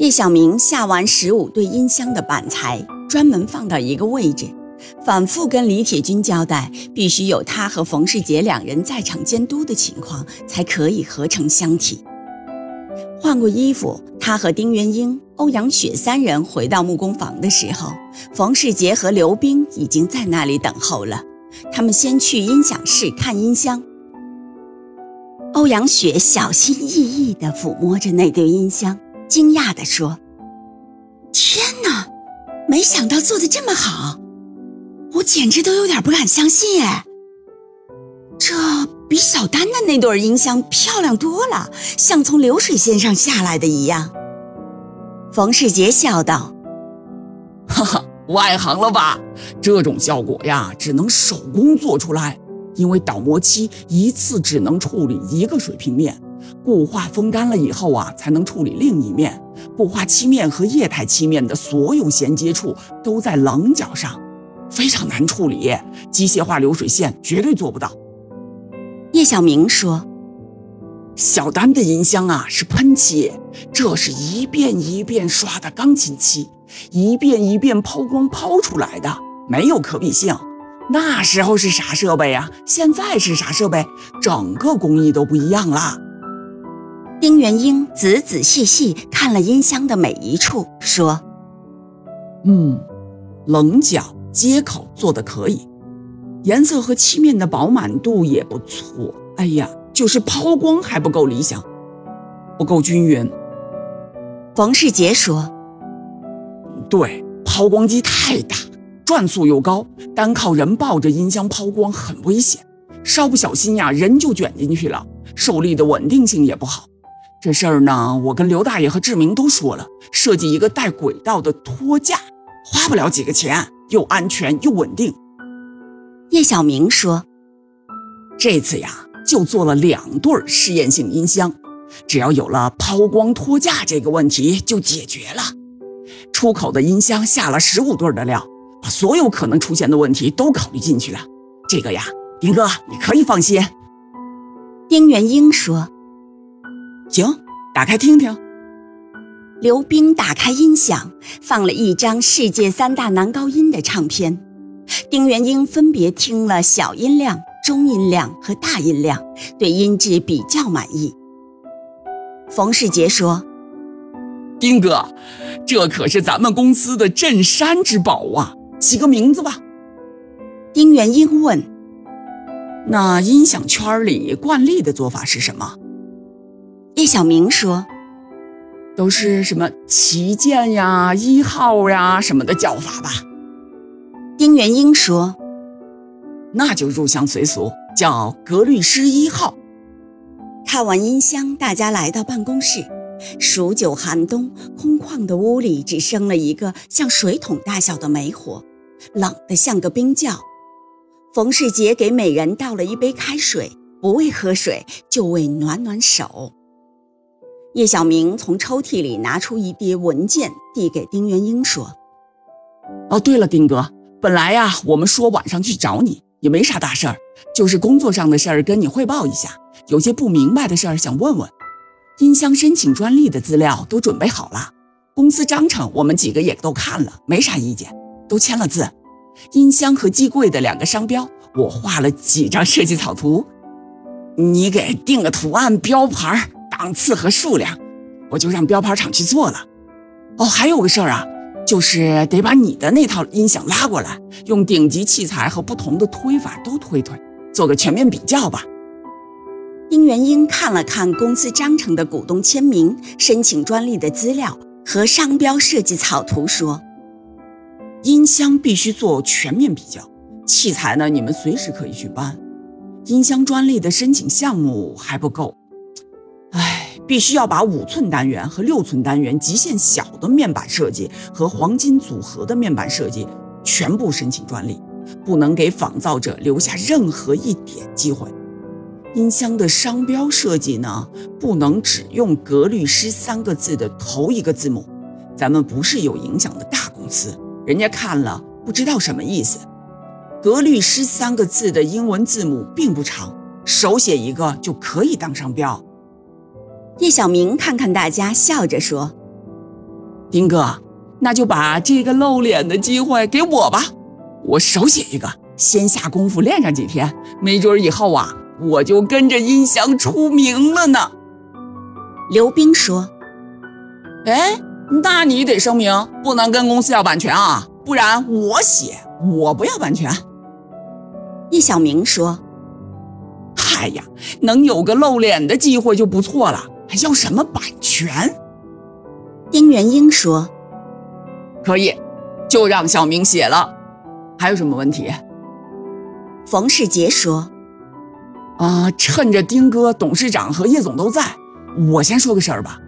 叶小明下完十五对音箱的板材，专门放到一个位置，反复跟李铁军交代，必须有他和冯世杰两人在场监督的情况，才可以合成箱体。换过衣服，他和丁元英、欧阳雪三人回到木工房的时候，冯世杰和刘冰已经在那里等候了。他们先去音响室看音箱。欧阳雪小心翼翼地抚摸着那对音箱。惊讶地说：“天哪，没想到做的这么好，我简直都有点不敢相信哎！这比小丹的那对音箱漂亮多了，像从流水线上下来的一样。”冯世杰笑道：“哈哈，外行了吧？这种效果呀，只能手工做出来，因为导模机一次只能处理一个水平面。”固化风干了以后啊，才能处理另一面。固化漆面和液态漆面的所有衔接处都在棱角上，非常难处理。机械化流水线绝对做不到。叶小明说：“小丹的音箱啊是喷漆，这是一遍一遍刷的钢琴漆，一遍一遍抛光抛出来的，没有可比性。那时候是啥设备呀？现在是啥设备？整个工艺都不一样了。”丁元英仔仔细细看了音箱的每一处，说：“嗯，棱角接口做的可以，颜色和漆面的饱满度也不错。哎呀，就是抛光还不够理想，不够均匀。”冯世杰说：“对，抛光机太大，转速又高，单靠人抱着音箱抛光很危险，稍不小心呀，人就卷进去了，受力的稳定性也不好。”这事儿呢，我跟刘大爷和志明都说了，设计一个带轨道的托架，花不了几个钱，又安全又稳定。叶小明说：“这次呀，就做了两对试验性音箱，只要有了抛光托架这个问题就解决了。出口的音箱下了十五对的料，把所有可能出现的问题都考虑进去了。这个呀，丁哥你可以放心。”丁元英说。行，打开听听。刘冰打开音响，放了一张世界三大男高音的唱片。丁元英分别听了小音量、中音量和大音量，对音质比较满意。冯世杰说：“丁哥，这可是咱们公司的镇山之宝啊！起个名字吧。”丁元英问：“那音响圈里惯例的做法是什么？”叶小明说：“都是什么旗舰呀、一号呀什么的叫法吧。”丁元英说：“那就入乡随俗，叫格律诗一号。”看完音箱，大家来到办公室。数九寒冬，空旷的屋里只生了一个像水桶大小的煤火，冷得像个冰窖。冯世杰给每人倒了一杯开水，不为喝水，就为暖暖手。叶小明从抽屉里拿出一叠文件，递给丁元英说：“哦，对了，丁哥，本来呀，我们说晚上去找你，也没啥大事儿，就是工作上的事儿，跟你汇报一下。有些不明白的事儿想问问。音箱申请专利的资料都准备好了，公司章程我们几个也都看了，没啥意见，都签了字。音箱和机柜的两个商标，我画了几张设计草图，你给定个图案标牌儿。”档次和数量，我就让标牌厂去做了。哦，还有个事儿啊，就是得把你的那套音响拉过来，用顶级器材和不同的推法都推推，做个全面比较吧。丁元英看了看公司章程的股东签名、申请专利的资料和商标设计草图，说：“音箱必须做全面比较，器材呢，你们随时可以去搬。音箱专利的申请项目还不够，必须要把五寸单元和六寸单元极限小的面板设计和黄金组合的面板设计全部申请专利，不能给仿造者留下任何一点机会。音箱的商标设计呢，不能只用“格律诗”三个字的头一个字母。咱们不是有影响的大公司，人家看了不知道什么意思。格律诗三个字的英文字母并不长，手写一个就可以当商标。叶小明看看大家，笑着说：“丁哥，那就把这个露脸的机会给我吧，我手写一个，先下功夫练上几天，没准以后啊。”我就跟着音响出名了呢。刘冰说：“哎，那你得声明，不能跟公司要版权啊，不然我写，我不要版权。”叶小明说：“嗨呀，能有个露脸的机会就不错了，还要什么版权？”丁元英说：“可以，就让小明写了。还有什么问题？”冯世杰说。啊，趁着丁哥、董事长和叶总都在，我先说个事儿吧。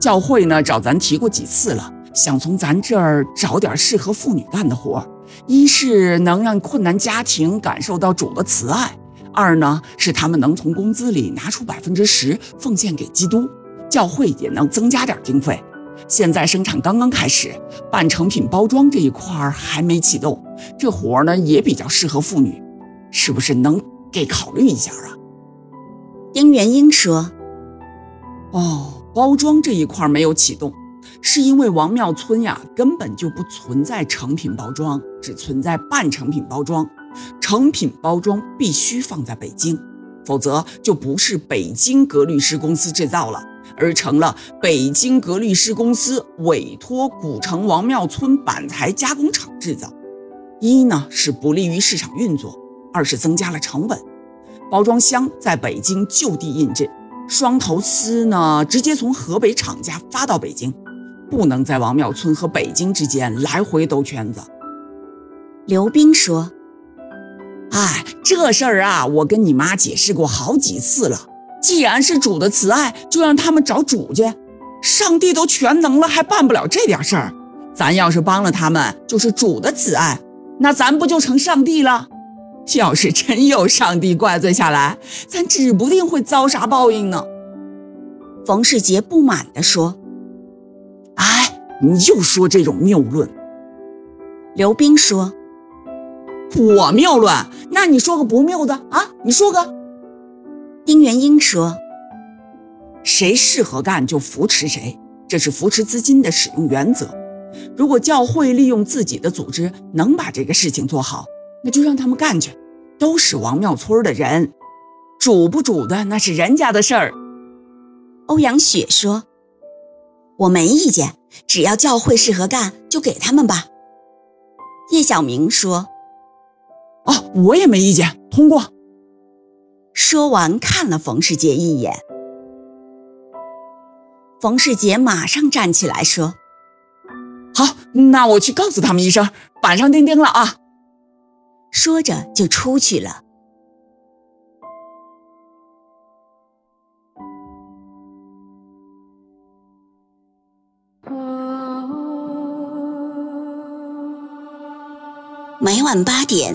教会呢找咱提过几次了，想从咱这儿找点适合妇女干的活儿。一是能让困难家庭感受到主的慈爱，二呢是他们能从工资里拿出百分之十奉献给基督，教会也能增加点经费。现在生产刚刚开始，半成品包装这一块儿还没启动，这活儿呢也比较适合妇女，是不是能给考虑一下啊？丁元英说：“哦，包装这一块没有启动，是因为王庙村呀根本就不存在成品包装，只存在半成品包装。成品包装必须放在北京，否则就不是北京格律诗公司制造了，而成了北京格律诗公司委托古城王庙村板材加工厂制造。一呢是不利于市场运作，二是增加了成本。”包装箱在北京就地印制，双头丝呢直接从河北厂家发到北京，不能在王庙村和北京之间来回兜圈子。刘冰说：“，这事儿啊，我跟你妈解释过好几次了。既然是主的慈爱，就让他们找主去。上帝都全能了，还办不了这点事儿？咱要是帮了他们，就是主的慈爱，那咱不就成上帝了？”要是真有上帝怪罪下来，咱指不定会遭啥报应呢。冯世杰不满地说：“哎，你又说这种谬论。”刘冰说：“我谬论？那你说个不谬的啊？你说个。”丁元英说：“谁适合干就扶持谁，这是扶持资金的使用原则。如果教会利用自己的组织能把这个事情做好。”那就让他们干去，都是王庙村的人，主不主的那是人家的事儿。欧阳雪说：“我没意见，只要教会适合干，就给他们吧。”叶小明说：“哦，我也没意见，通过。”说完看了冯世杰一眼，冯世杰马上站起来说：“好，那我去告诉他们一声，板上钉钉了啊。”说着就出去了。每晚八点，